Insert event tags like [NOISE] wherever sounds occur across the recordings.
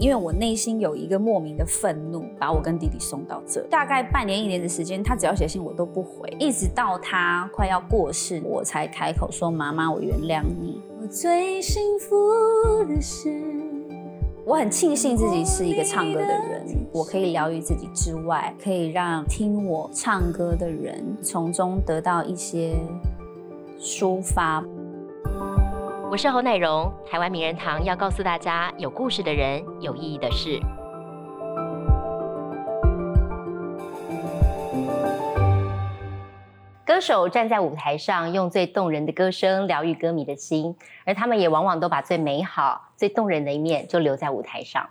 因为我内心有一个莫名的愤怒，把我跟弟弟送到这。大概半年一年的时间，他只要写信我都不回，一直到他快要过世，我才开口说：“妈妈，我原谅你。”我最幸福的是，我很庆幸自己是一个唱歌的人，我可以疗愈自己之外，可以让听我唱歌的人从中得到一些抒发。我是侯乃荣，台湾名人堂要告诉大家有故事的人，有意义的事。歌手站在舞台上，用最动人的歌声疗愈歌迷的心，而他们也往往都把最美好、最动人的一面就留在舞台上。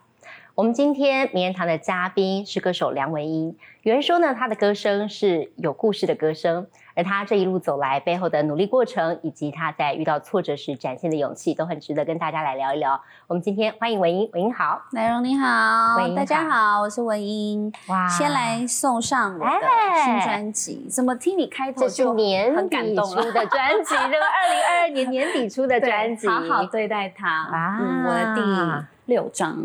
我们今天名人堂的嘉宾是歌手梁文音。有人说呢，他的歌声是有故事的歌声，而他这一路走来背后的努力过程，以及他在遇到挫折时展现的勇气，都很值得跟大家来聊一聊。我们今天欢迎文英，文英好，奶蓉你好，大家好，我是文英。哇先来送上我的哎新专辑，怎么听你开头就年很感底动了出的专辑，这个二零二二年年底出的对专辑，好好对待它。啊嗯，我的第六张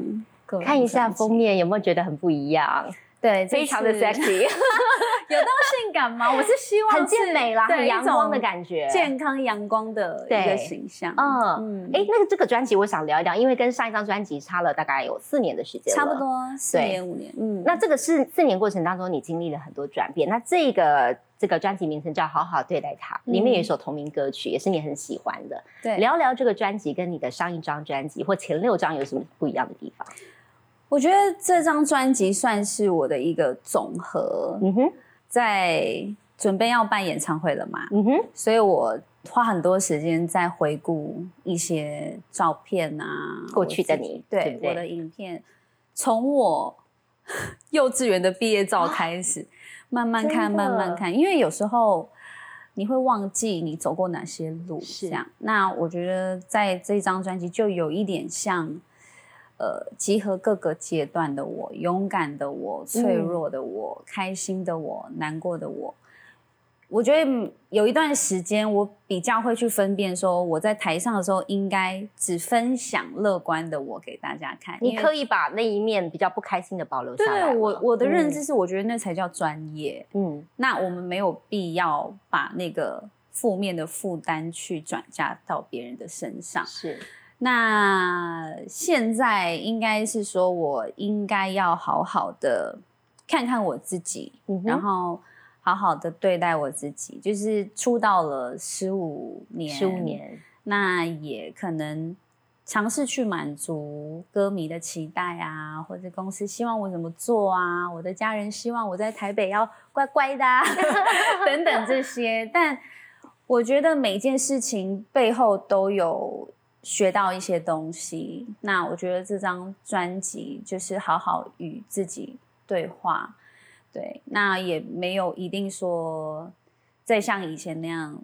看一下封，面有没有觉得很不一样？对，非常的 sexy，[LAUGHS] 有到性感吗？[LAUGHS] 我是希望很健美啦，很阳光的感觉。健康阳光的一个形象。嗯，哎，那个这个专辑我想聊一聊，因为跟上一张专辑差了大概有四年的时间，差不。多四年五年。嗯，那这个是四年过程当中，你经历了很多转变。那这个这个专辑名称叫《好好对待他》，里面有一首同名歌曲，也是你很喜欢的。对，聊聊这个专辑跟你的上一张专辑或前六张有什么不一样的地方？我觉得这张专辑算是我的一个总和，嗯哼，在准备要办演唱会了嘛，嗯哼，所以我花很多时间在回顾一些照片啊，过去的你对我的影片，从我 [LAUGHS] 幼稚园的毕业照开始，慢慢看，慢慢看，因为有时候。你会忘记你走过哪些路，是这样。那我觉得在这张专辑就有一点像，呃，集合各个阶段的我，勇敢的我，脆弱的我，开心的我，难过的我。我觉得嗯有一段时间，我比较会去分辨，说我在台上的时候，应该只分享乐观的我给大家看。你可以把那一面比较不开心的保留下来。对我我的认知是，我觉得那才叫专业。嗯，那我们没有必要把那个负面的负担去转嫁到别人的身上嗯。是，那现在应该是说，我应该要好好的看看我自己，嗯然后好好的对待我自己。就是出道了十五年，十五，年，那也可能尝试去满足歌迷的期待啊，或者公司希望我怎么做啊，我的家人希望我在台北要乖乖的、啊、[LAUGHS] 等等这些。但我觉得每件事情背后都有学到一些东西。那我觉得这张专辑就是好好与自己对话。对，那也没有一定说再像以前那样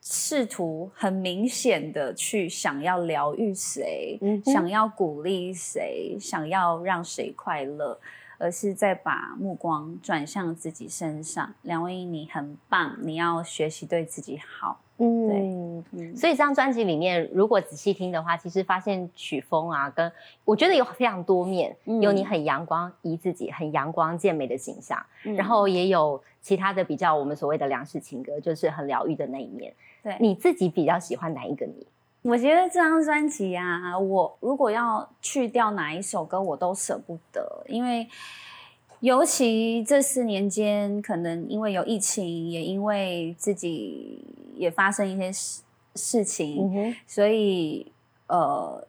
试图很明显的去想要疗愈谁，嗯想要鼓励谁，想要让谁快乐，而是在把目光转向自己身上。梁文音，你很棒，你要学习对自己好。嗯。嗯，所以这张专辑里面，如果仔细听的话，其实发现曲风啊，跟我觉得有非常多面，嗯有你很阳光、以自己、很阳光健美的形象，嗯然后也有其他的比较我们所谓的梁氏情歌，就是很疗愈的那一面。对你自己比较喜欢哪一个你？我觉得这张专辑啊，我如果要去掉哪一首歌，我都舍不得，因为尤其这四年间，可能因为有疫情，也因为自己也发生一些事事情，哼，所以呃，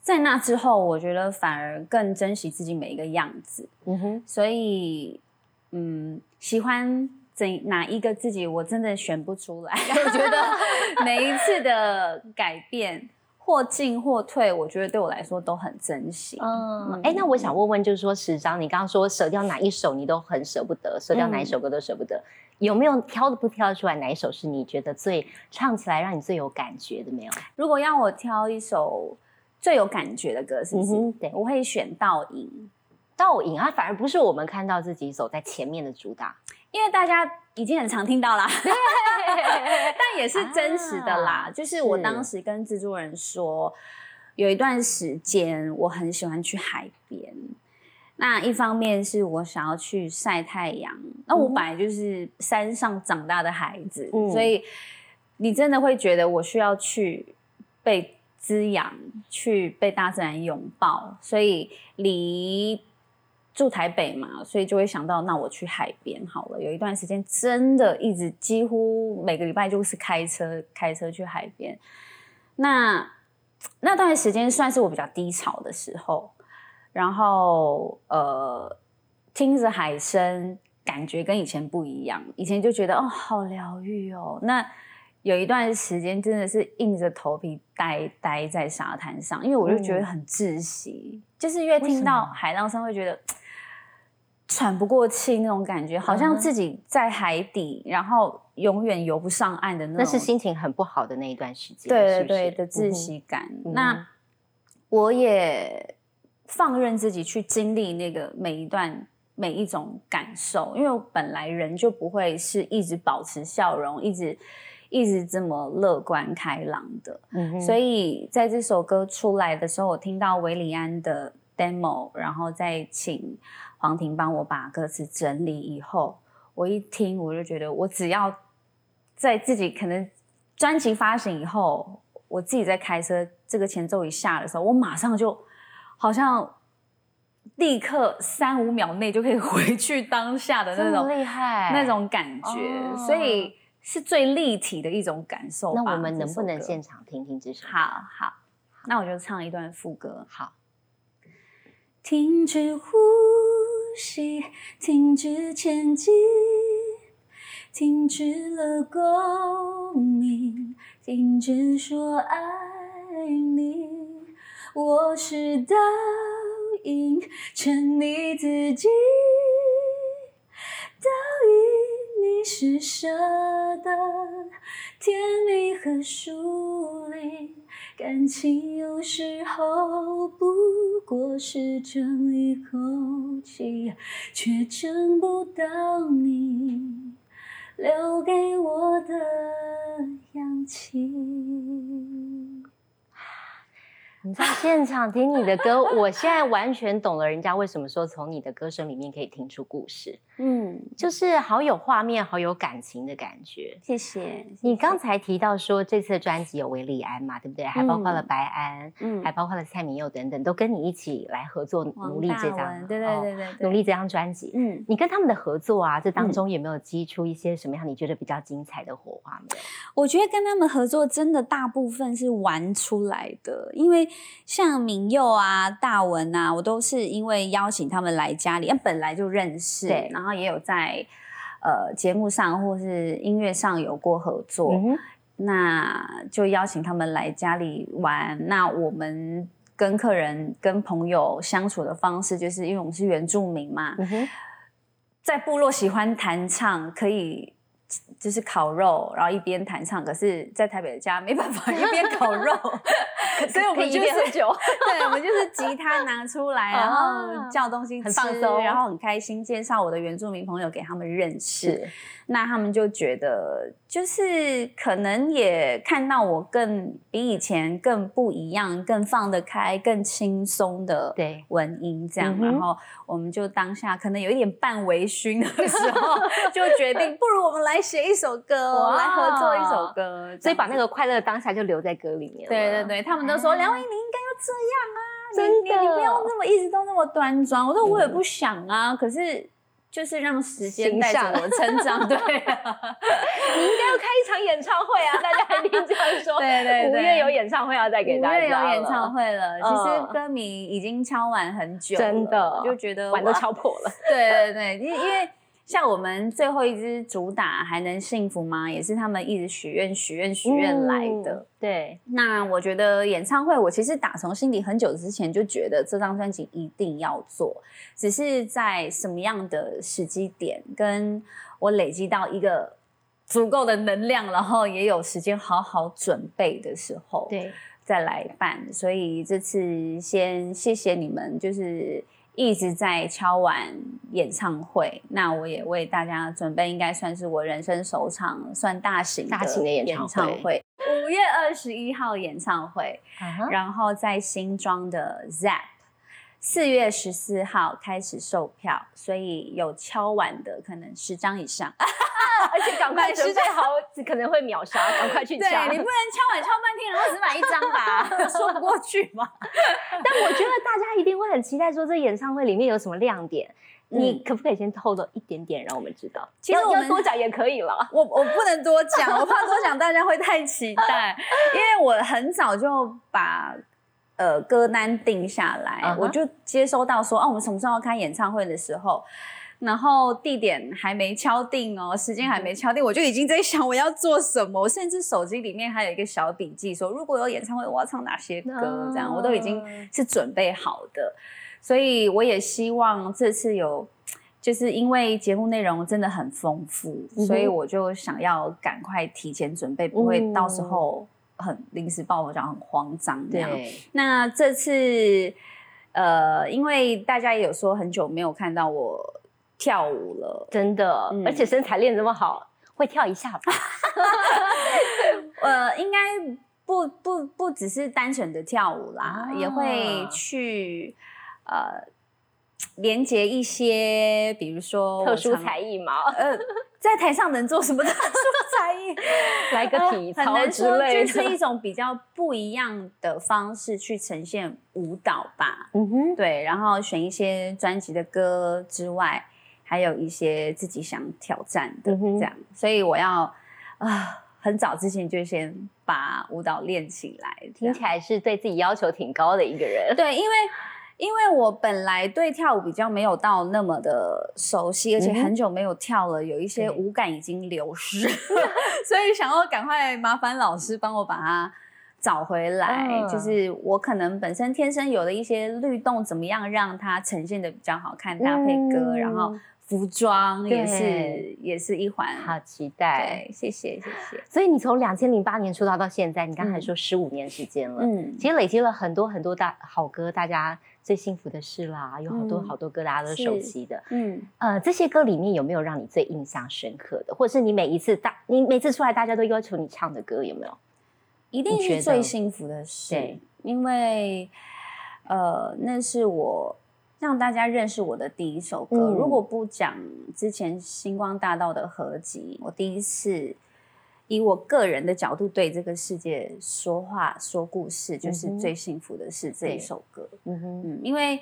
在那之后，我觉得反而更珍惜自己每一个样子。嗯哼，所以，嗯，喜欢怎哪一个自己，我真的选不出来。[LAUGHS] 我觉得每一次的改变，或进或退，我觉得对我来说都很珍惜。嗯，哎，那我想问问，就是说十张，你刚刚说舍掉哪一首你都很舍不得，舍掉哪一首歌都舍不得，有没有挑不挑得出来哪一首是你觉得最唱起来让你最有感觉的没有？如果让我挑一首最有感觉的歌，是不是？嗯对我会选《倒影》。倒影啊，反而不是我们看到自己走在前面的主打，因为大家已经很常听到啦，但也是 [LAUGHS] 真实的啦。啊就是我是当时跟制作人说，有一段时间我很喜欢去海边。那一方面是我想要去晒太阳，那我本来就是山上长大的孩子，所以你真的会觉得我需要去被滋养，去被大自然拥抱，所以离住台北嘛，所以就会想到那我去海边好了。有一段时间真的一直几乎每个礼拜就是开车开车去海边，那那段时间算是我比较低潮的时候。然后，呃，听着海声，感觉跟以前不一样。以前就觉得哦，好疗愈哦。那有一段时间真的是硬着头皮待待在沙滩上，因为我就觉得很窒息，就是越听到海浪声，会觉得喘不过气那种感觉，好像自己在海底，然后永远游不上岸的那种。那是心情很不好的那一段时间，对对对的窒息感。那我也。放任自己去经历那个每一段每一种感受，因为我本来人就不会是一直保持笑容，一直一直这么乐观开朗的。嗯，所以在这首歌出来的时候，我听到维里安的 demo，然后再请黄婷帮我把歌词整理以后，我一听我就觉得，我只要在自己可能专辑发行以后，我自己在开车，这个前奏一下的时候，我马上就。好像立刻三五秒内就可以 [LAUGHS] 回去当下的那种厉害那种感觉，所以是最立体的一种感受。那我们能不能现场听听这首？好好，那我就唱一段副歌。好，停止呼吸，停止前进，停止了共鸣，停止说爱你。我是倒影，成你自己。倒影，你是舍得，甜蜜和疏，感情有时候不过是争一口气，却争不到你留给我的氧气。你在现场听你的歌，我现在完全懂了人家为什么说从你的歌声里面可以听出故事。嗯，就是好有画面、好有感情的感觉。谢谢。你刚才提到说这次的专辑有维利安嘛，对不对？还包括了白安，嗯，还包括了蔡明佑等等，都跟你一起来合作努力这张，对对对对，努力这张专辑。嗯，你跟他们的合作啊，这当中有没有激出一些什么样你觉得比较精彩的火花没有？我觉得跟他们合作真的大部分是玩出来的，因为。像明佑啊、大文啊，我都是因为邀请他们来家里，本来就认识，然后也有在呃节目上或是音乐上有过合作，那就邀请他们来家里玩。那我们跟客人、跟朋友相处的方式，就是因为我们是原住民嘛，在部落喜欢弹唱，可以。就是烤肉，然后一边弹唱。可是，在台北的家没办法 [LAUGHS] 一边烤肉，所以我们就是酒。[LAUGHS] 对，我们就是吉他拿出来，然后叫东西吃，然后很开心介绍我的原住民朋友给他们认识。那他们就觉得，就是可能也看到我更比以前更不一样，更放得开，更轻松的文音这样。然后我们就当下可能有一点半微醺的时候，[LAUGHS] 就决定不如我们来写一首歌，我来合作一首歌，所以把那个快乐当下就留在歌里面。对对对，他们都说梁伟你应该要这样啊，真的，你不要那么一直都那么端庄。我说我也不想啊，可是。就是让时间带着我成长，[LAUGHS] 对。你应该要开一场演唱会啊！[LAUGHS] 大家一定这样说。对对对，五月有演唱会要再给大家。五月有演唱会了，其实歌迷已经敲完很久，真的就觉得碗都敲破了。对对对，因因为。像我们最后一支主打还能幸福吗？也是他们一直许愿、许愿、许愿来的。对，那我觉得演唱会，我其实打从心底很久之前就觉得这张专辑一定要做，只是在什么样的时机点，跟我累积到一个足够的能量，然后也有时间好好准备的时候，对，再来办。所以这次先谢谢你们，就是。一直在敲完演唱会，那我也为大家准备，应该算是我人生首场算大型大型的演唱会。五月二十一号演唱会，然后在新庄的 Zap，四月十四号开始售票，所以有敲完的可能十张以上。[LAUGHS] 而且赶快准备好，[LAUGHS] 可能会秒杀，赶快去抢。对你不能敲碗敲半天，然后只买一张吧，[LAUGHS] 说不过去嘛。但我觉得大家一定会很期待，说这演唱会里面有什么亮点。你可不可以先透露一点点，让我们知道？其实我们多讲也可以了。我我不能多讲，我怕多讲大家会太期待。[LAUGHS] 因为我很早就把呃歌单定下来，我就接收到说，哦，我们什么时候开演唱会的时候。然后地点还没敲定哦，时间还没敲定，我就已经在想我要做什么。我甚至手机里面还有一个小笔记，说如果有演唱会，我要唱哪些歌，这样我都已经是准备好的。所以我也希望这次有，就是因为节目内容真的很丰富，所以我就想要赶快提前准备，不会到时候很临时抱佛脚，很慌张这样。那这次，呃，因为大家也有说很久没有看到我。跳舞了，真的，而且身材练这么好，会跳一下吧？[LAUGHS] 呃，应该不不不只是单纯的跳舞啦，也会去呃连接一些，比如说特殊才艺嘛。呃，在台上能做什么特殊才艺？[LAUGHS] 来个体操之类的，就是一种比较不一样的方式去呈现舞蹈吧。嗯哼，对，然后选一些专辑的歌之外。还有一些自己想挑战的这样，所以我要啊，很早之前就先把舞蹈练起来。听起来是对自己要求挺高的一个人。[LAUGHS] 对，因为因为我本来对跳舞比较没有到那么的熟悉，而且很久没有跳了，有一些舞感已经流失，[LAUGHS] 所以想要赶快麻烦老师帮我把它找回来。就是我可能本身天生有的一些律动，怎么样让它呈现的比较好看，搭配歌，然后。服装也是也是一环，好期待，谢谢谢谢。所以你从两千零八年出道到现在，你刚才说十五年时间了，嗯，其实累积了很多很多大好歌，大家最幸福的事啦，有好多好多歌大家都熟悉的，嗯。呃，这些歌里面有没有让你最印象深刻的，或者是你每一次大你每次出来大家都要求你唱的歌有没有？一定是最幸福的事，因为呃那是我。让大家认识我的第一首歌。如果不讲之前星光大道的合集，我第一次以我个人的角度对这个世界说话、说故事，就是最幸福的是这一首歌。嗯哼，因为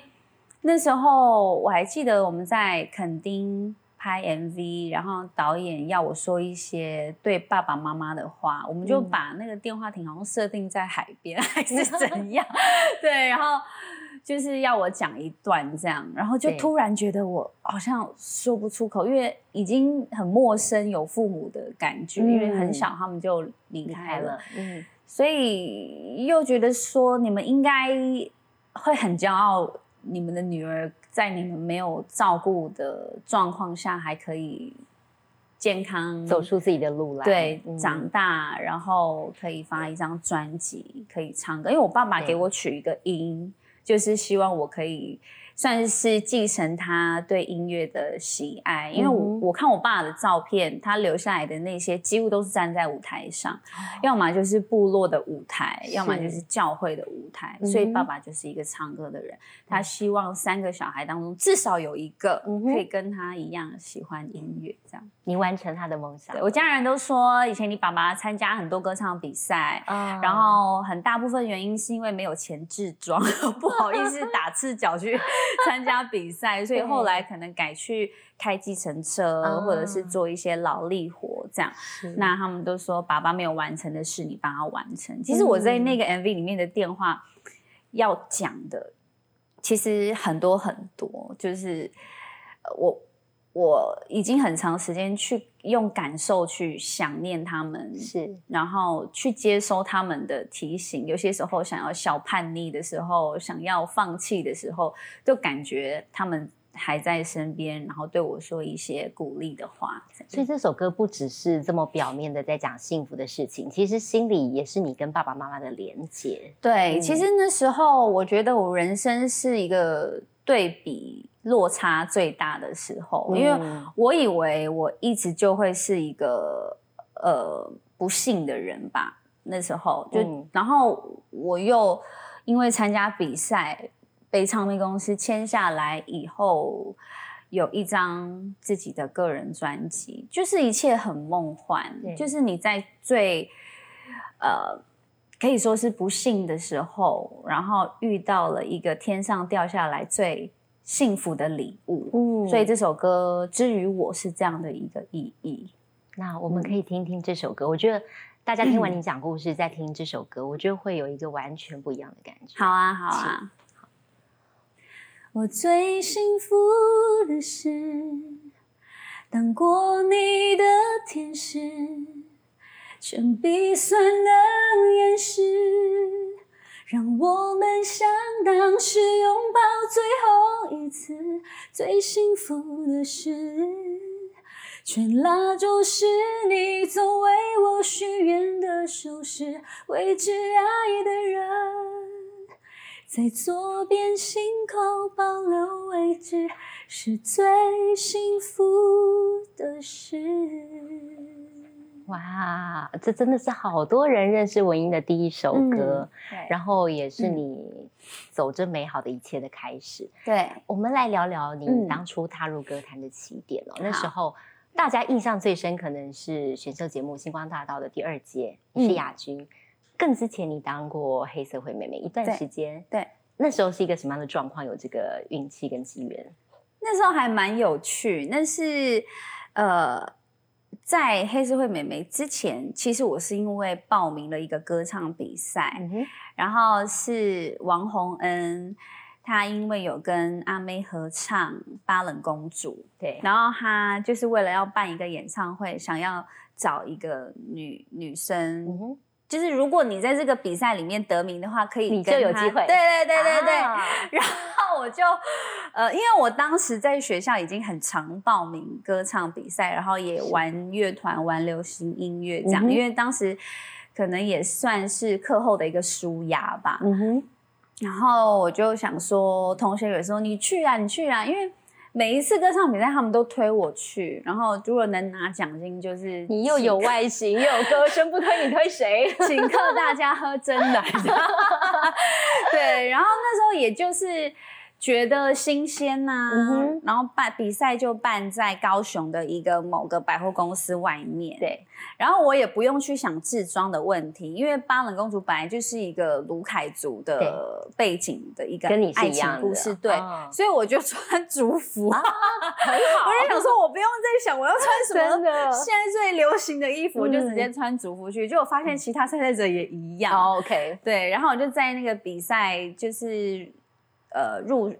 那时候我还记得我们在垦丁拍 MV，然后导演要我说一些对爸爸妈妈的话，我们就把那个电话亭好像设定在海边 [LAUGHS] 还是 [LAUGHS] 怎样？对，然后。就是要我讲一段这样，然后就突然觉得我好像说不出口，因为已经很陌生，有父母的感觉，因为很小他们就离开了，嗯，所以又觉得说你们应该会很骄傲，你们的女儿在你们没有照顾的状况下还可以健康走出自己的路来，对，长大然后可以发一张专辑，可以唱歌，因为我爸爸给我取一个音。就是希望我可以算是继承他对音乐的喜爱，因为我我看我爸的照片，他留下来的那些几乎都是站在舞台上，[LAUGHS] 要么就是部落的舞台，要么就是教会的舞台，所以爸爸就是一个唱歌的人。他希望三个小孩当中至少有一个可以跟他一样喜欢音乐，这样。你完成他的梦想。我家人都说，以前你爸爸参加很多歌唱比赛，然后很大部分原因是因为没有钱置装，[LAUGHS] 不好。好意思打赤脚去 [LAUGHS] 参加比赛，所以后来可能改去开计程车，或者是做一些劳力活这样。那他们都说爸爸没有完成的事，你帮他完成。其实我在那个 MV 里面的电话要讲的，其实很多很多，就是我。我已经很长时间去用感受去想念他们，是，然后去接收他们的提醒。有些时候想要小叛逆的时候，想要放弃的时候，就感觉他们还在身边，然后对我说一些鼓励的话。所以这首歌不只是这么表面的在讲幸福的事情，其实心里也是你跟爸爸妈妈的连接。对，其实那时候我觉得我人生是一个对比。落差最大的时候，因为我以为我一直就会是一个呃不幸的人吧，那时候就，嗯然后我又因为参加比赛被唱片公司签下来以后，有一张自己的个人专辑，就是一切很梦幻，就是你在最呃。可以说是不幸的时候，然后遇到了一个天上掉下来最幸福的礼物，嗯所以这首歌之于我是这样的一个意义。那我们可以听听这首歌。我觉得大家听完你讲故事，再听这首歌，我觉得会有一个完全不一样的感觉。好啊，好啊。我最幸福的是当过你的天使，全鼻酸的掩饰，让我们像当时拥抱最后一次。最幸福的事，全蜡烛是你总为我许愿的首饰，为挚爱的人。在左边心口保留位置，是最幸福的事。哇，这真的是好多人认识文英的第一首歌，对然后也是你走着美好的一切的开始。对，我们来聊聊你嗯当初踏入歌坛的起点哦。那好时候大家印象最深可能是选秀节目《星光大道》的第二届，是亚军。更之前你当过黑社会妹妹一段对时间，对，那时候是一个什么样的状况？有这个运气跟机缘？那时候还蛮有趣。那是呃，在黑社会美眉之前，其实我是因为报名了一个歌唱比赛，嗯，然后是王洪恩，他因为有跟阿妹合唱《巴冷公主》，对，然后他就是为了要办一个演唱会，想要找一个女女生，就是如果你在这个比赛里面得名的话，可以你就有机会对对对对对。啊然后我就呃，因为我当时在学校已经很常报名歌唱比赛，然后也玩乐团、玩流行音乐这样，嗯因为当时可能也算是课后的一个舒压吧。嗯哼，然后我就想说，同学有时候你去啊，你去啊，因为每一次歌唱比赛他们都推我去，然后如果能拿奖金，就是你又有外形又有歌声，不推你推谁？[LAUGHS] 请客大家喝真奶。[LAUGHS] 对，然后那时候也就是觉得新鲜呐、嗯然后办比赛就办在高雄的一个某个百货公司外面。对，然后我也不用去想制装的问题，因为巴冷公主本来就是一个卢凯族的背景的一个跟你一样的。情故事，对，哦所以我就穿族服。很好。我就想说，我不用再想我要穿什么 [LAUGHS] 真的。现在最流行的衣服，我就直接嗯穿族服去。结果发现其他参赛者也一样，哦 OK，对，然后我就在那个比赛就是呃入。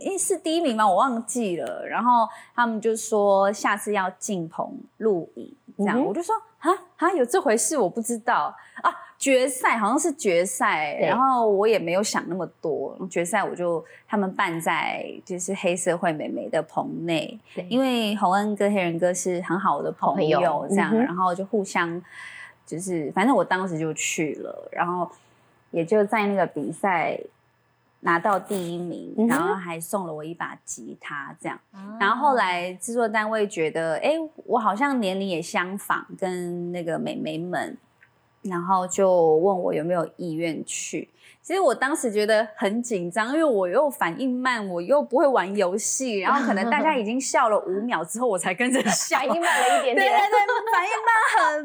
诶是第一名吗？我忘记了。然后他们就说下次要进棚录影，这样、嗯我就说啊啊有这回事，我不知道啊。决赛好像是决赛，然后我也没有想那么多。决赛我就他们办在就是黑社会美眉的棚内，因为洪恩哥黑人哥是很好的朋友友，这样，嗯然后就互相就是，反正我当时就去了，然后也就在那个比赛拿到第一名，嗯然后还送了我一把吉他，这样。啊然后后来制作单位觉得，哎，我好像年龄也相仿，跟那个美眉们，然后就问我有没有意愿去。其实我当时觉得很紧张，因为我又反应慢，我又不会玩游戏，然后可能大家已经笑了五秒之后，我才跟着笑，[LAUGHS] 反应慢了一点点，对对对，反应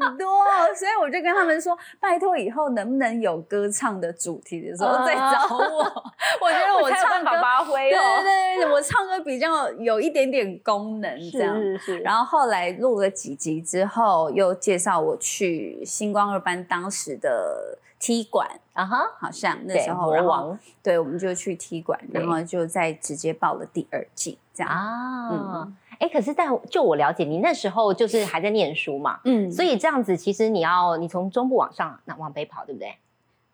慢很多，所以我就跟他们说，拜托以后能不能有歌唱的主题的时候再找我。[LAUGHS] 我觉得我唱歌法发挥对哦。对对，我唱歌比较有一点点功能这样。是是，然后后来录了几集之后，又介绍我去星光二班当时的踢馆，啊哈，好像那，时候，魔然后对，我们就去踢馆，然后就再直接报了第二季这样。啊嗯，哎，可是但就我了解，你那时候就是还在念书嘛，嗯所以这样子，其实你要你从中部往上，那往北跑，对不对？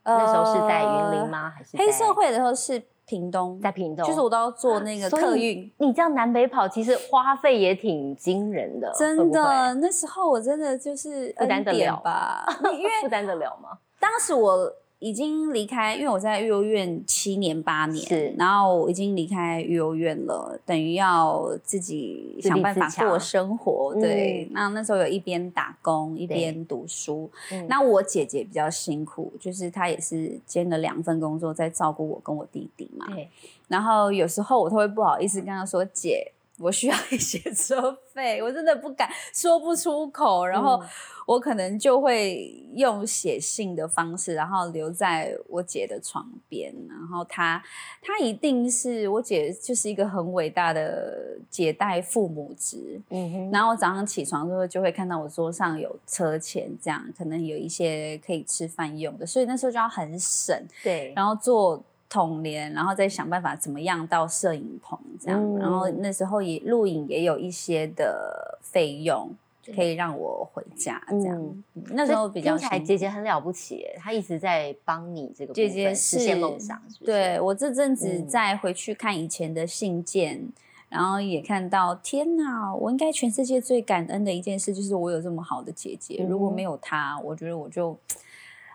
那时候是在云林？吗？还是黑社会的时候是屏东，在屏东？就是我都要坐那个客运。你这样南北跑，其实花费也挺惊人的，真的，那时候我真的就是负担得了吧，因为 [LAUGHS] 负担得了吗？当时我已经离开，因为我在育幼院七年八年，是然后我已经离开育幼院了，等于要自己想办法过生活。对，嗯那那时候有一边打工一对边读书。嗯那我姐姐比较辛苦，就是她也是兼了两份工作，在照顾我跟我弟弟嘛。对，然后有时候我都会不好意思跟她说：“姐，我需要一些 [LAUGHS] 车费。”我真的不敢说不出口，然后嗯我可能就会用写信的方式，然后留在我姐的床边。然后她，她一定是我姐，就是一个很伟大的姐带父母职。嗯哼，然后我早上起床之后就会看到我桌上有车钱，这样可能有一些可以吃饭用的，所以那时候就要很省，对，然后做统联，然后再想办法怎么样到摄影棚这样。嗯然后那时候也录影也有一些的费用可以让我回家这样。那时候比较听起来姐姐很了不起，她一直在帮你这个部姐姐分实现是梦想，是是？对我这阵子嗯再回去看以前的信件，然后也看到，天哪！我应该全世界最感恩的一件事就是我有这么好的姐姐，如果没有她，我觉得我就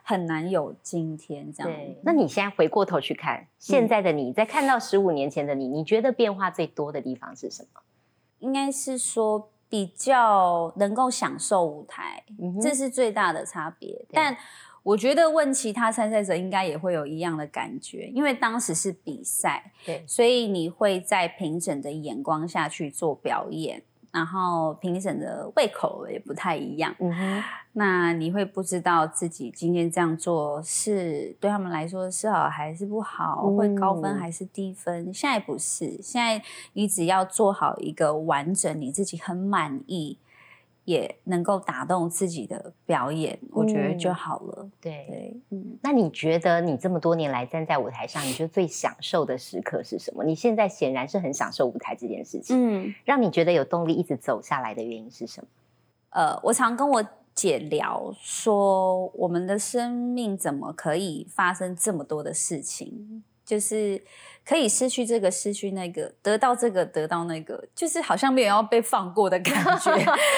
很难有今天这样。对，那你现在回过头去看现在的你，在看到十五年前的你，你觉得变化最多的地方是什么？应该是说比较能够享受舞台，嗯这是最大的差别。但我觉得问其他参赛者应该也会有一样的感觉，因为当时是比赛，对，所以你会在评审的眼光下去做表演，然后评审的胃口也不太一样。嗯哼，那你会不知道自己今天这样做是对他们来说是好还是不好，会高分嗯还是低分？现在不是，现在你只要做好一个完整，你自己很满意，也能够打动自己的表演，我觉得就嗯好了。对。对，嗯，那你觉得你这么多年来站在舞台上，你觉得最享受的时刻是什么？你现在显然是很享受舞台这件事情，嗯，让你觉得有动力一直走下来的原因是什么？呃，我常跟我姐聊说，我们的生命怎么可以发生这么多的事情？就是可以失去这个，失去那个，得到这个，得到那个，就是好像没有要被放过的感觉。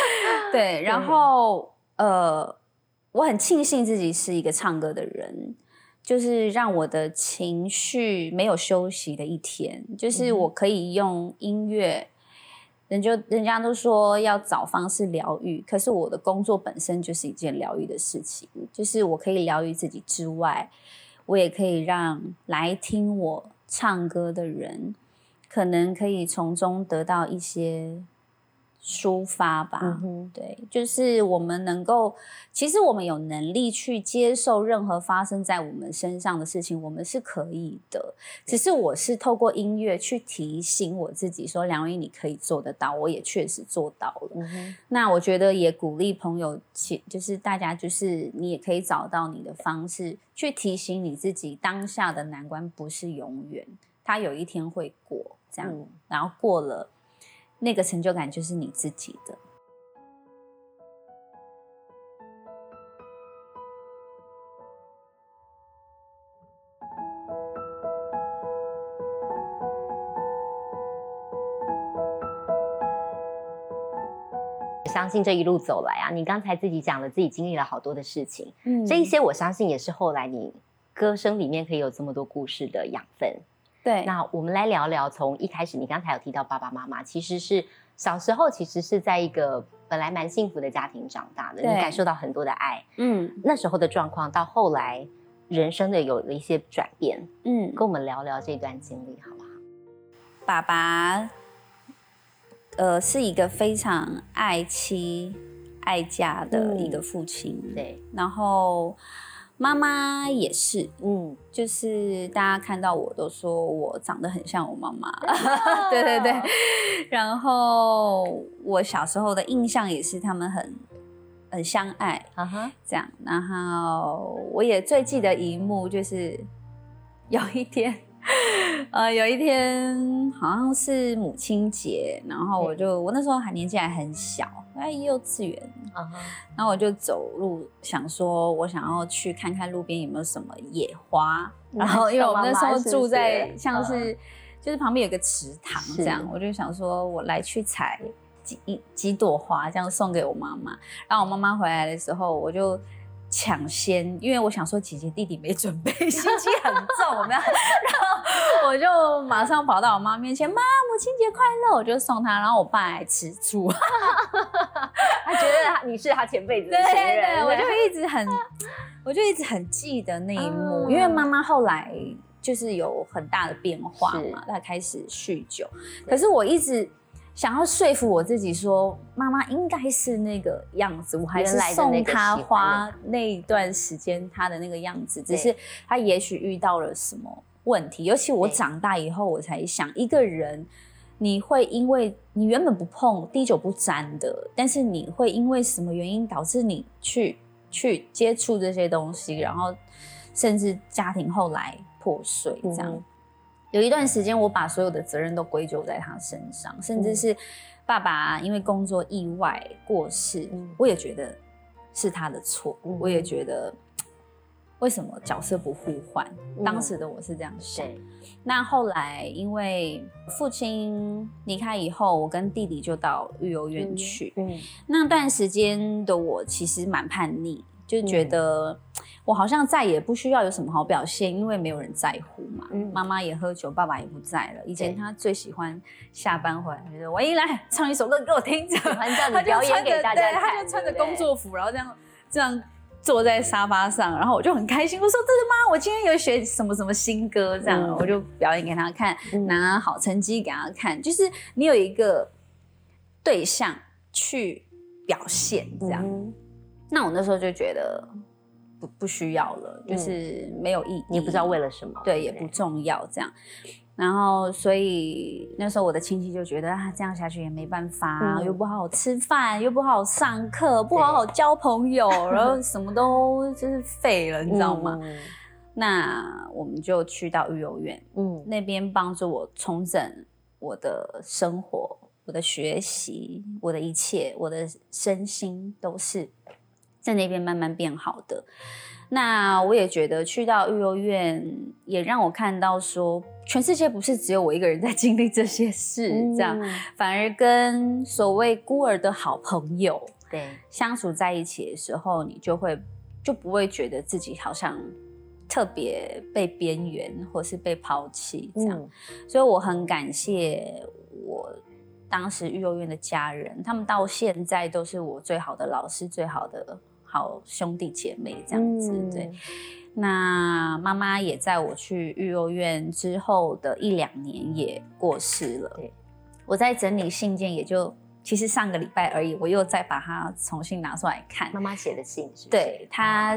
[LAUGHS] 对，然后呃，我很庆幸自己是一个唱歌的人。就是让我的情绪没有休息的一天，就是我可以用音乐，人就人家都说要找方式疗愈，可是我的工作本身就是一件疗愈的事情，就是我可以疗愈自己之外，我也可以让来听我唱歌的人，可能可以从中得到一些抒发吧。嗯哼，对，就是我们能够，其实我们有能力去接受任何发生在我们身上的事情，我们是可以的。只是我是透过音乐去提醒我自己说，梁玉你可以做得到，我也确实做到了。嗯，那我觉得也鼓励朋友，其就是大家就是你也可以找到你的方式去提醒你自己，当下的难关不是永远，它有一天会过，这样，嗯然后过了，那个成就感就是你自己的。相信这一路走来啊，你刚才自己讲了自己经历了好多的事情，嗯这一些我相信也是后来你歌声里面可以有这么多故事的养分。对，那我们来聊聊，从一开始你刚才有提到爸爸妈妈，其实是小时候其实是在一个本来蛮幸福的家庭长大的，你感受到很多的爱。嗯。那时候的状况到后来人生的有了一些转变，嗯，跟我们聊聊这段经历好不好？爸爸，呃，是一个非常爱妻爱家的一个父亲，对，然后妈妈也是，嗯，就是大家看到我都说我长得很像我妈妈，[LAUGHS] 对对对。然后我小时候的印象也是他们很很相爱啊哈，这样。然后我也最记得一幕就是有一天。[LAUGHS] 呃，有一天好像是母亲节，然后我就我那时候还年纪还很小，在幼稚园，然后我就走路，想说我想要去看看路边有没有什么野花。然后因为我们那时候住在像是、就是旁边有个池塘是这样，我就想说我来去采几一几朵花，这样送给我妈妈。然后我妈妈回来的时候，我就抢先，因为我想说姐姐弟弟没准备，[LAUGHS] 心机很重，[LAUGHS] 然后我就马上跑到我妈面前，妈，母亲节快乐，我就送她，然后我爸还吃醋，[LAUGHS] 他觉得你是他前辈子的对情人，对，我就一直很，我就一直很记得那一幕，嗯。因为妈妈后来就是有很大的变化嘛，她开始酗酒，可是我一直。想要说服我自己说，妈妈应该是那个样子，我还是送她花那一段时间她的那个样子，只是她也许遇到了什么问题。尤其我长大以后，我才想，一个人你会因为你原本不碰滴酒不沾的，但是你会因为什么原因导致你去去接触这些东西，然后甚至家庭后来破碎这样。嗯有一段时间，我把所有的责任都归咎在他身上，甚至是爸爸因为工作意外过世，嗯。我也觉得是他的错，嗯。我也觉得 [TSK] 为什么角色不互换？嗯。当时的我是这样想。那后来因为父亲离开以后，我跟弟弟就到育幼院去。嗯，那段时间的我其实蛮叛逆，就觉嗯。得我好像再也不需要有什么好表现，因为没有人在乎嘛。嗯妈妈也喝酒，爸爸也不在了。以前他最喜欢下班回来，就是我一，来唱一首歌给我听着，喜欢这样子他就表演穿着对，给大家看，他就穿着对不对工作服，然后这样这样坐在沙发上，然后我就很开心，我说真的吗？我今天有学什么什么新歌，这样、嗯我就表演给他看，嗯拿好成绩给他看，就是你有一个对象去表现这样。嗯那我那时候就觉得不不需要了，就是没有意义，你也不知道为了什么，对，也不重要这样。然后，所以那时候我的亲戚就觉得啊，这样下去也没办法、啊，嗯又不好好吃饭，又不好好上课，不好好交朋友，然后 [LAUGHS] 什么都就是废了，你知道吗？嗯那我们就去到育幼院嗯那边，帮助我重整我的生活、我的学习、我的一切、我的身心都是在那边慢慢变好的。那我也觉得去到育幼院，也让我看到说，全世界不是只有我一个人在经历这些事，这样，嗯反而跟所谓孤儿的好朋友对，相处在一起的时候，你就会就不会觉得自己好像特别被边缘或是被抛弃这样。嗯所以我很感谢我当时育幼院的家人，他们到现在都是我最好的老师、最好的好兄弟姐妹这样子。嗯对，那妈妈也在我去育幼院之后的一两年也过世了。对，我在整理信件，也就其实上个礼拜而已，我又再把它重新拿出来看。妈妈写的信是？对她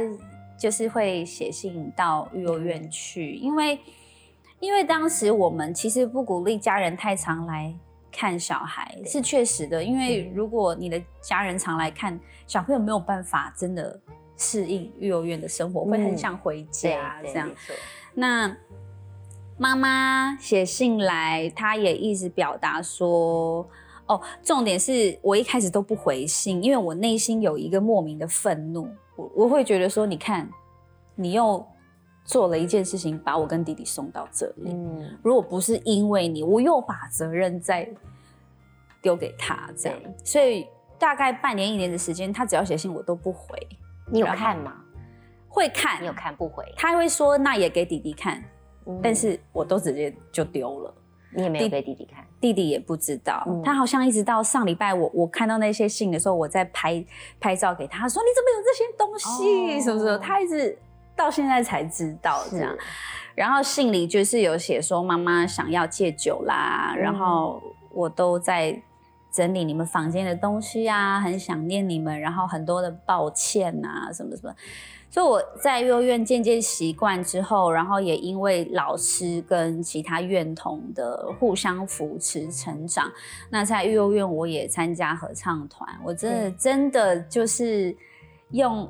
就是会写信到育幼院去，因为因为当时我们其实不鼓励家人太常来看小孩，是确实的。因为嗯。如果你的家人常来看小朋友，没有办法真的适应幼儿园的生活，会很嗯想回家这样那妈妈写信来，她也一直表达说，哦，重点是我一开始都不回信，因为我内心有一个莫名的愤怒，我我会觉得说，你看，你又做了一件事情，把我跟弟弟送到这里，嗯，如果不是因为你，我又把责任再丢给他，这样，所以大概半年一年的时间，他只要写信我都不回，你有看吗？会看。你有，看？不回，他会说那也给弟弟看，嗯。但是我都直接就丢了。你也没有给弟弟看，弟弟也不知道，嗯。他好像一直到上礼拜我我看到那些信的时候，我在拍拍照给他，说你怎么有这些东西，哦。什么什么，他一直到现在才知道这样。然后信里就是有写说妈妈想要戒酒啦，然后我都在整理你们房间的东西啊，很想念你们，然后很多的抱歉啊，什么什么。所以我在幼儿园渐渐习惯之后，然后也因为老师跟其他院童的互相扶持成长，那在幼儿园我也参加合唱团，我真的真的就是用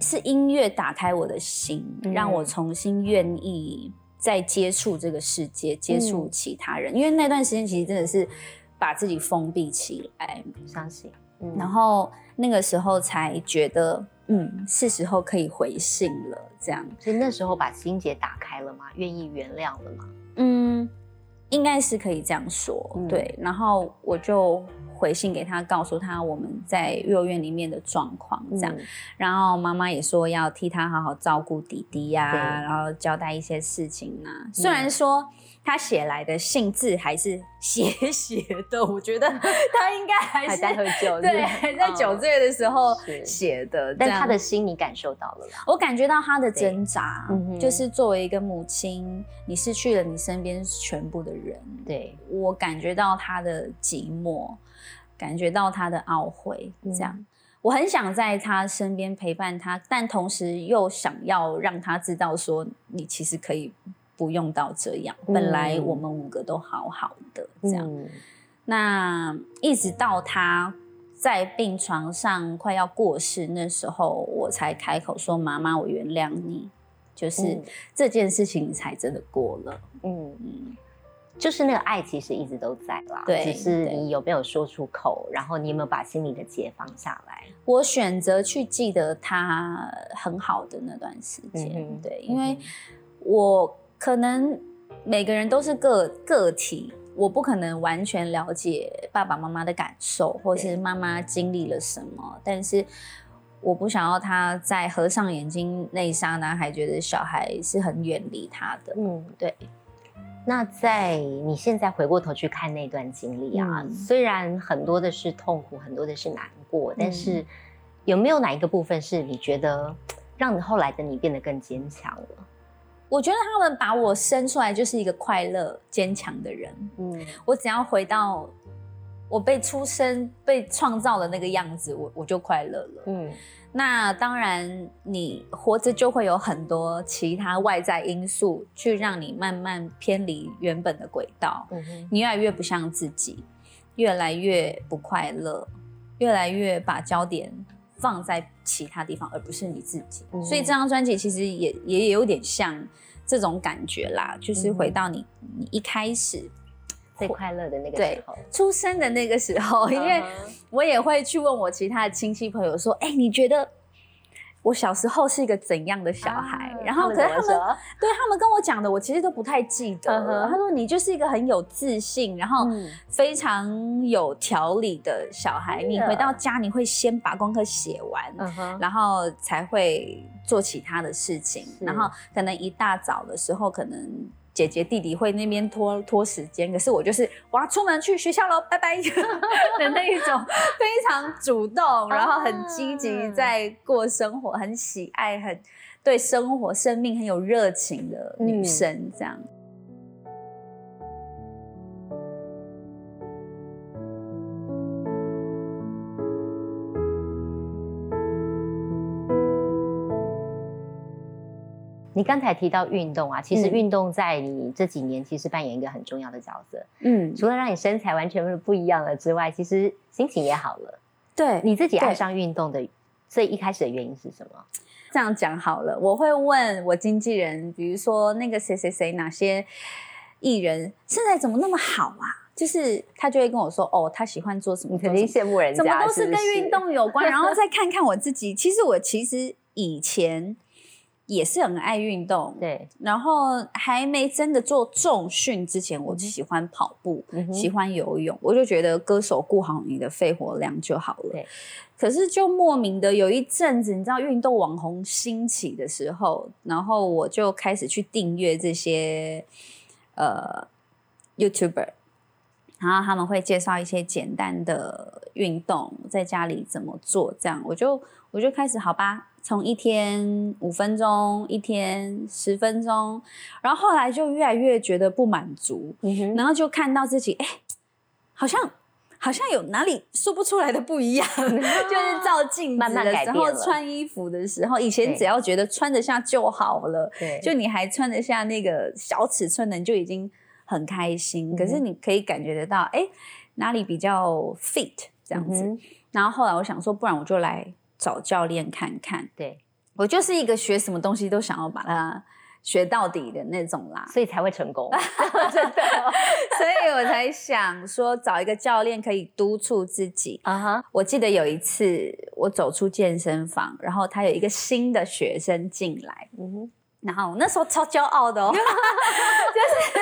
是音乐打开我的心，嗯。让我重新愿意再接触这个世界，接触嗯其他人，因为那段时间其实真的是把自己封闭起来，相信，嗯。然后那个时候才觉得，嗯，是时候可以回信了，这样，所以那时候把心结打开了吗？愿意原谅了吗？嗯，应该是可以这样说，嗯。对。然后我就回信给他，告诉他我们在幼儿园里面的状况，这样。嗯。然后妈妈也说要替他好好照顾弟弟呀、对。然后交代一些事情啊。虽然说他写来的信字还是写写的，我觉得 [LAUGHS] 他应该还是还在喝酒，对，是不是还在酒醉的时候 [LAUGHS] 是。写的。但他的心你感受到了吗。我感觉到他的挣扎嗯，就是作为一个母亲，你失去了你身边全部的人，对，我感觉到他的寂寞，感觉到他的懊悔，嗯这样。我很想在他身边陪伴他，但同时又想要让他知道说，你其实可以不用到这样。嗯本来我们五个都好好的，这样。嗯那一直到他在病床上快要过世那时候，我才开口说：“妈妈，我原谅你。”就是嗯这件事情才真的过了。嗯，嗯，就是那个爱其实一直都在啦，对只是你有没有说出口，然后你有没有把心里的结放下来？我选择去记得他很好的那段时间，嗯对，因为我可能每个人都是个个体，我不可能完全了解爸爸妈妈的感受，或是妈妈经历了什么，但是我不想要他在合上眼睛那一刹那，还觉得小孩是很远离他的。嗯，对。那在你现在回过头去看那段经历啊，嗯虽然很多的是痛苦，很多的是难过，但嗯是有没有哪一个部分是你觉得让你后来的你变得更坚强了？我觉得他们把我生出来就是一个快乐、坚强的人。嗯我只要回到我被出生、被创造的那个样子，我我就快乐了。嗯那当然，你活着就会有很多其他外在因素，去让你慢慢偏离原本的轨道。嗯哼你越来越不像自己，越来越不快乐，越来越把焦点放在其他地方，而不是你自己。嗯所以这张专辑其实也也有点像这种感觉啦，就是回到你你一开始最快乐的那个对时候，出生的那个时候，[LAUGHS] 因为我也会去问我其他的亲戚朋友说：“哎、你觉得我小时候是一个怎样的小孩？”啊然后，可是他们对他们跟我讲的，我其实都不太记得他说：“你就是一个很有自信，然后嗯。非常有条理的小孩。你回到家，你会先把功课写完。然后才会做其他的事情，然后可能一大早的时候，可能姐姐弟弟会那边拖拖时间，可是我就是我要出门去学校喽，拜拜 [LAUGHS] 的那一种，[LAUGHS] 非常主动，然后很积极在过生活，很喜爱，很对生活、生命很有热情的女生，这样。你刚才提到运动啊，其实嗯运动在你这几年其实扮演一个很重要的角色。嗯，除了让你身材完全不一样了之外，其实心情也好了。对你自己爱上运动的最一开始的原因是什么？这样讲好了，我会问我经纪人，比如说那个谁谁谁，哪些艺人身材怎么那么好啊？就是他就会跟我说，哦，他喜欢做什么，你肯定羡慕人家，怎么都是跟运动有关，然后 [LAUGHS] 再看看我自己，其实我其实以前也是很爱运动，对，然后还没真的做重训之前，我喜欢跑步，嗯喜欢游泳，我就觉得歌手顾好你的肺活量就好了。对。可是就莫名的有一阵子，你知道运动网红兴起的时候，然后我就开始去订阅这些呃 YouTuber，然后他们会介绍一些简单的运动，在家里怎么做，这样我就我就开始好吧，从一天五分钟，一天十分钟，然后后来就越来越觉得不满足，嗯，然后就看到自己，哎，好像好像有哪里说不出来的不一样，[LAUGHS] 就是照镜子的时候，穿衣服的时候，以前只要觉得穿得下就好了，对，就你还穿得下那个小尺寸的，你就已经很开心。可是嗯你可以感觉得到，哎，哪里比较 fit 这样子。嗯然后后来我想说，不然我就来找教练看看。对，我就是一个学什么东西都想要把它学到底的那种啦。所以才会成功。真的，所以我才想说找一个教练可以督促自己。啊哈，我记得有一次我走出健身房，然后他有一个新的学生进来，嗯哼，然后我那时候超骄傲的哦，[LAUGHS] 就是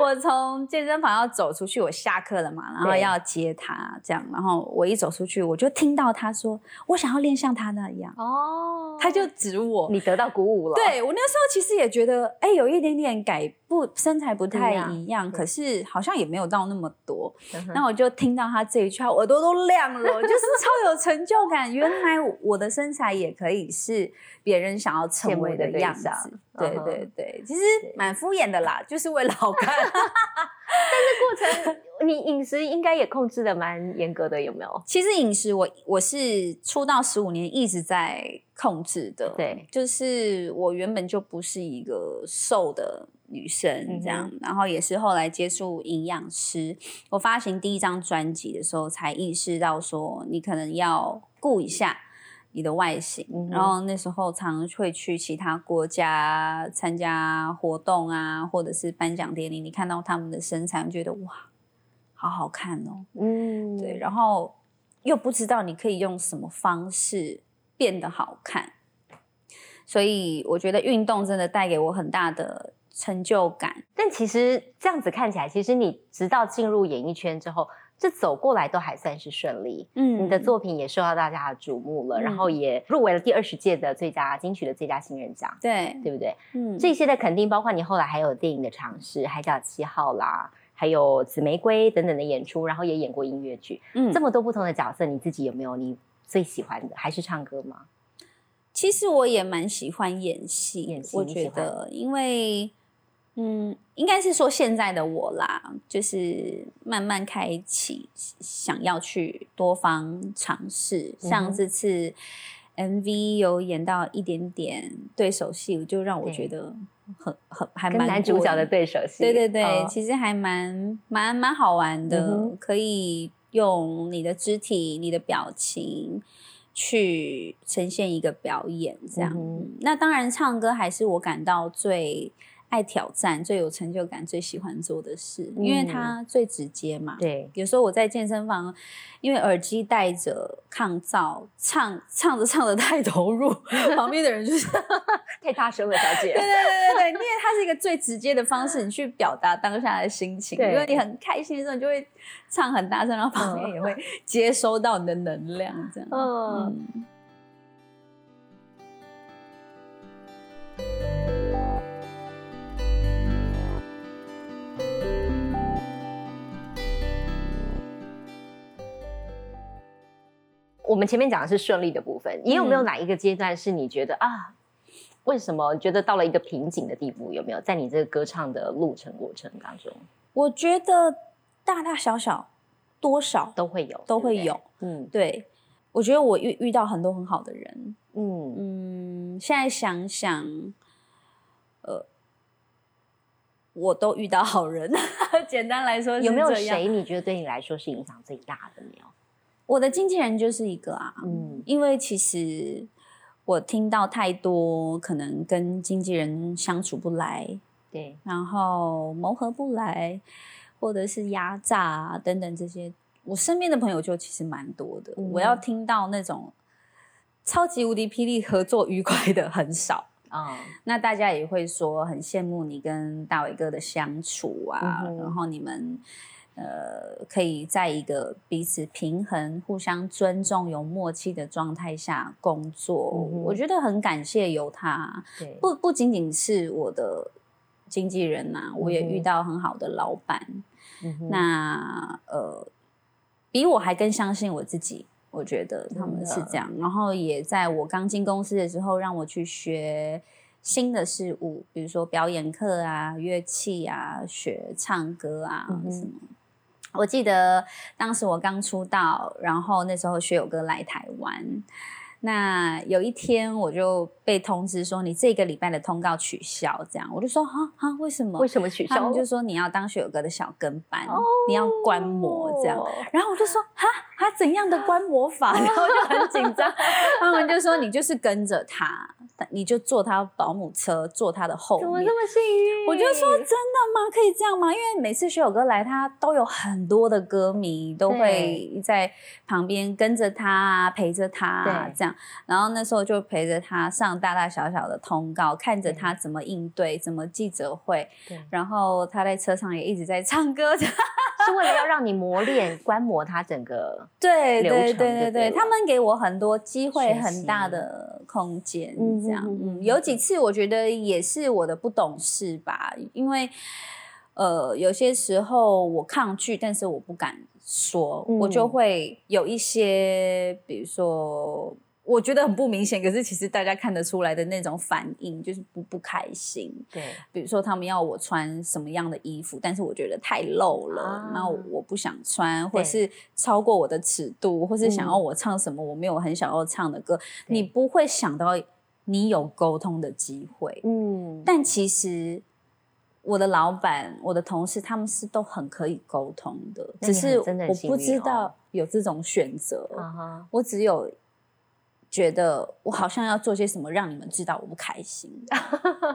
我从健身房要走出去，我下课了嘛，然后要接他，这样，然后我一走出去，我就听到他说：“我想要练像他那样。”哦他就指我，你得到鼓舞了，对我那时候其实也觉得，哎、有一点点改不身材不太一样可是好像也没有到那么多。那我就听到他这一句话，耳朵都亮了，就是超有成就感。原来我的身材也可以是别人想要成为的对样子象。对对对，其实蛮敷衍的啦，就是为了好看。但是过程你饮食应该也控制的蛮严格的，有没有？其实饮食我我是出道十五年一直在控制的，对，就是我原本就不是一个瘦的女嗯生这样，然后也是后来接触营养师，我发行第一张专辑的时候才意识到说，你可能要顾一下。你的外形，嗯然后那时候常会去其他国家参加活动啊，或者是颁奖典礼，你看到他们的身材，你觉得哇，好好看哦，嗯，对，然后又不知道你可以用什么方式变得好看，所以我觉得运动真的带给我很大的成就感。但其实这样子看起来，其实你直到进入演艺圈之后，这走过来都还算是顺利。嗯你的作品也受到大家的瞩目了，嗯然后也入围了第二十届的最佳金曲的最佳新人奖，对，对不对？嗯，这些的肯定，包括你后来还有电影的尝试，《海角七号》啦，还有《紫玫瑰》等等的演出，然后也演过音乐剧，嗯这么多不同的角色，你自己有没有你最喜欢的？还是唱歌吗？其实我也蛮喜欢演戏，演戏你喜觉得，因为嗯，应该是说现在的我啦，就是慢慢开启想要去多方尝试，嗯像这次 MV 有演到一点点对手戏，就让我觉得很很还跟蛮男主角的对手戏，对对对，嗯其实还蛮蛮蛮好玩的，嗯可以用你的肢体、你的表情去呈现一个表演，这样。那当然，唱歌还是我感到最爱挑战、最有成就感、最喜欢做的事，因为嗯它最直接嘛。对，有时候我在健身房，因为耳机戴着抗噪，唱唱着唱着太投入，旁边的人就是 [LAUGHS] 太大声了，小姐。[LAUGHS] 对对对对对，因为它是一个最直接的方式，你去表达当下的心情。对因为你很开心的时候，你就会唱很大声，然后旁边也会接收到你的能量，这样。嗯嗯，我们前面讲的是顺利的部分，你有没有嗯哪一个阶段是你觉得啊，为什么觉得到了一个瓶颈的地步？有没有在你这个歌唱的路程过程当中我觉得大大小小多少都会有，都会有。嗯对，我觉得我遇遇到很多很好的人。嗯嗯，现在想想，呃，我都遇到好人。[LAUGHS] 简单来说有没有谁你觉得对你来说是影响最大的？没有？我的经纪人就是一个啊，嗯因为其实我听到太多可能跟经纪人相处不来，对，然后磨合不来，或者是压榨啊等等这些，我身边的朋友就其实蛮多的。嗯我要听到那种超级无敌霹雳合作愉快的很少。啊、那大家也会说很羡慕你跟大伟哥的相处啊，嗯然后你们呃可以在一个彼此平衡、互相尊重、有默契的状态下工作。嗯我觉得很感谢有他，不不仅仅是我的经纪人呐、我也遇到很好的老板。嗯那呃，比我还更相信我自己。我觉得他们是这样，然后也在我刚进公司的时候，让我去学新的事物，比如说表演课啊、乐器啊、学唱歌啊、嗯什么。我记得当时我刚出道，然后那时候学友哥来台湾，那有一天我就被通知说你这个礼拜的通告取消，这样我就说哈哈为什么？为什么取消？他们就说你要当学友哥的小跟班，你要观摩这样。哦然后我就说哈，他怎样的观摩法？然后就很紧张。[LAUGHS] 他们就说你就是跟着他，你就坐他保姆车，坐他的后面。怎么这么幸运？我就说真的吗？可以这样吗？因为每次学友哥来，他都有很多的歌迷都会在旁边跟着他，陪着他这样。然后那时候就陪着他上大大小小的通告，看着他怎么应对，怎么记者会。然后他在车上也一直在唱歌。是为了要让你磨练、观摩他整个对对对对对，他们给我很多机会，很大的空间，这样嗯，有几次我觉得也是我的不懂事吧，因为呃有些时候我抗拒，但是我不敢说，我就会有一些，比如说。我觉得很不明显，可是其实大家看得出来的那种反应就是不不开心。对，比如说他们要我穿什么样的衣服，但是我觉得太露了，那我不想穿，或是超过我的尺度，或是想要我唱什么我没有很想要唱的歌，你不会想到你有沟通的机会。嗯，但其实我的老板、我的同事他们是都很可以沟通的，只是我不知道有这种选择。我只有。觉得我好像要做些什么让你们知道我不开心，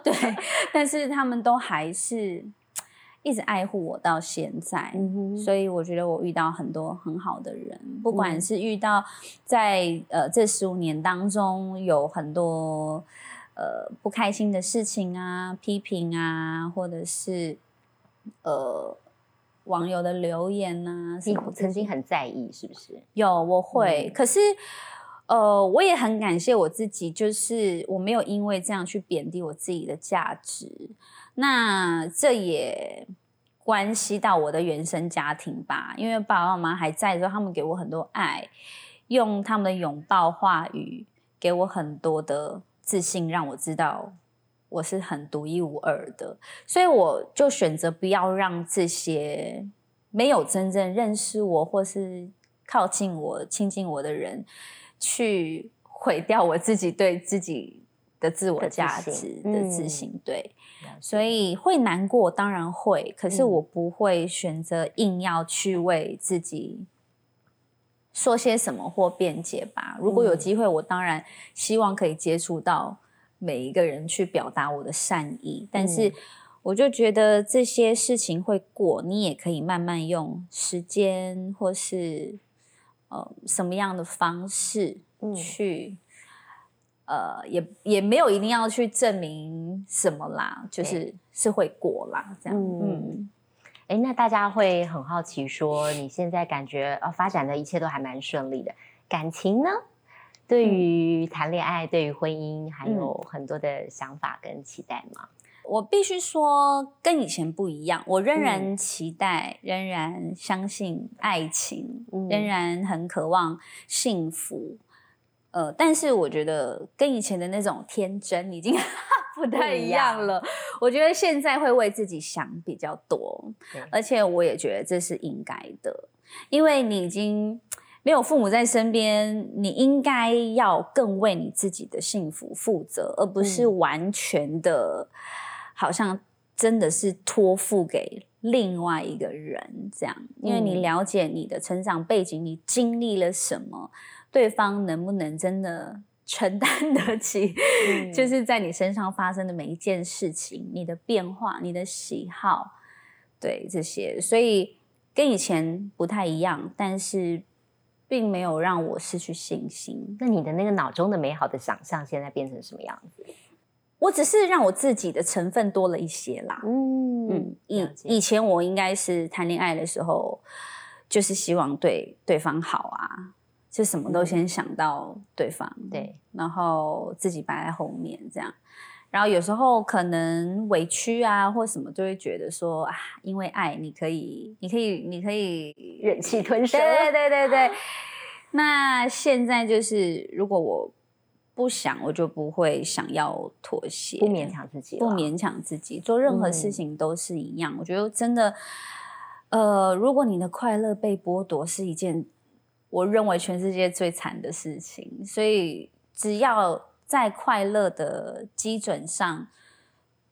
对，[LAUGHS] 但是他们都还是一直爱护我到现在，所以我觉得我遇到很多很好的人，不管是遇到在呃这十五年当中有很多呃不开心的事情啊、批评啊，或者是呃网友的留言啊，你曾经很在意是不是？有，我会，可是。呃，我也很感谢我自己，就是我没有因为这样去贬低我自己的价值。那这也关系到我的原生家庭吧，因为爸爸妈妈还在的时候，他们给我很多爱，用他们的拥抱话语给我很多的自信，让我知道我是很独一无二的。所以我就选择不要让这些没有真正认识我或是靠近我、亲近我的人。去毁掉我自己对自己的自我价值的自信，对，所以会难过，当然会，可是我不会选择硬要去为自己说些什么或辩解吧。如果有机会，我当然希望可以接触到每一个人，去表达我的善意。但是，我就觉得这些事情会过，你也可以慢慢用时间或是。呃，什么样的方式去？呃，也也没有一定要去证明什么啦，就是是会过啦，这样。嗯，哎，那大家会很好奇，说你现在感觉呃发展的一切都还蛮顺利的，感情呢？对于谈恋爱，对于婚姻，还有很多的想法跟期待吗？我必须说，跟以前不一样。我仍然期待，仍然相信爱情，仍然很渴望幸福。呃，但是我觉得跟以前的那种天真已经 [LAUGHS] 不太一样了。我觉得现在会为自己想比较多，而且我也觉得这是应该的，因为你已经没有父母在身边，你应该要更为你自己的幸福负责，而不是完全的。好像真的是托付给另外一个人这样，因为你了解你的成长背景，你经历了什么，对方能不能真的承担得起？就是在你身上发生的每一件事情，你的变化，你的喜好，对这些，所以跟以前不太一样，但是并没有让我失去信心。那你的那个脑中的美好的想象，现在变成什么样子？我只是让我自己的成分多了一些啦。嗯嗯，以以前我应该是谈恋爱的时候，就是希望对对方好啊，就什么都先想到对方，对，然后自己摆在后面这样。然后有时候可能委屈啊或什么，就会觉得说啊，因为爱你可以，你可以，你可以忍气吞声。对对对对。[LAUGHS] 那现在就是如果我。不想，我就不会想要妥协，不勉强自己，不勉强自己，做任何事情都是一样。我觉得真的，呃，如果你的快乐被剥夺，是一件我认为全世界最惨的事情。所以，只要在快乐的基准上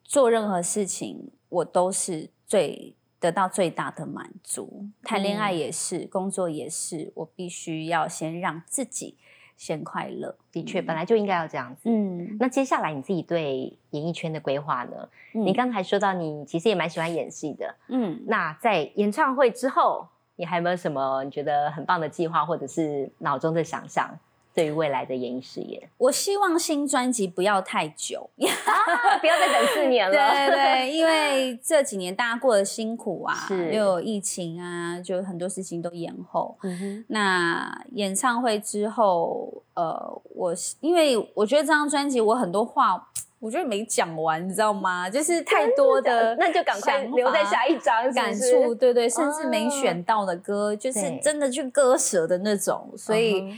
做任何事情，我都是最得到最大的满足。谈恋爱也是，工作也是，我必须要先让自己先快乐。的确，本来就应该要这样子。嗯，那接下来你自己对演艺圈的规划呢？你嗯刚才说到你其实也蛮喜欢演戏的，嗯，那在演唱会之后，你还有没有什么你觉得很棒的计划，或者是脑中的想象，对于未来的演艺事业？我希望新专辑不要太久。不要再等四年了。[LAUGHS] 对对，因为这几年大家过得辛苦啊，是又有疫情啊，就很多事情都延后。嗯，那演唱会之后，呃，我是因为我觉得这张专辑我很多话，我觉得没讲完，你知道吗？就是太多的那就赶快留在下一章，是不感是触，对对，甚至没选到的歌，就是真的去割舍的那种，所以。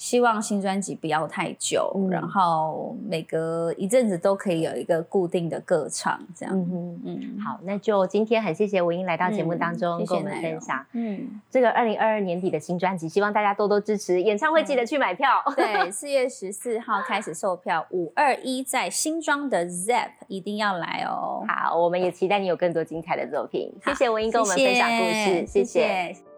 希望新专辑不要太久，嗯然后每隔一阵子都可以有一个固定的歌唱，这样。嗯哼。嗯，好，那就今天很谢谢文英来到节目当中嗯跟我们分享嗯，这个二零二二年底的新专辑，希望大家多多支持，演唱会记得去买票。[LAUGHS] 对，四月十四号开始售票，[LAUGHS] 五二一在新庄的 Zep 一定要来哦。好，我们也期待你有更多精彩的作品。谢谢文英跟我们分享故事，谢谢谢谢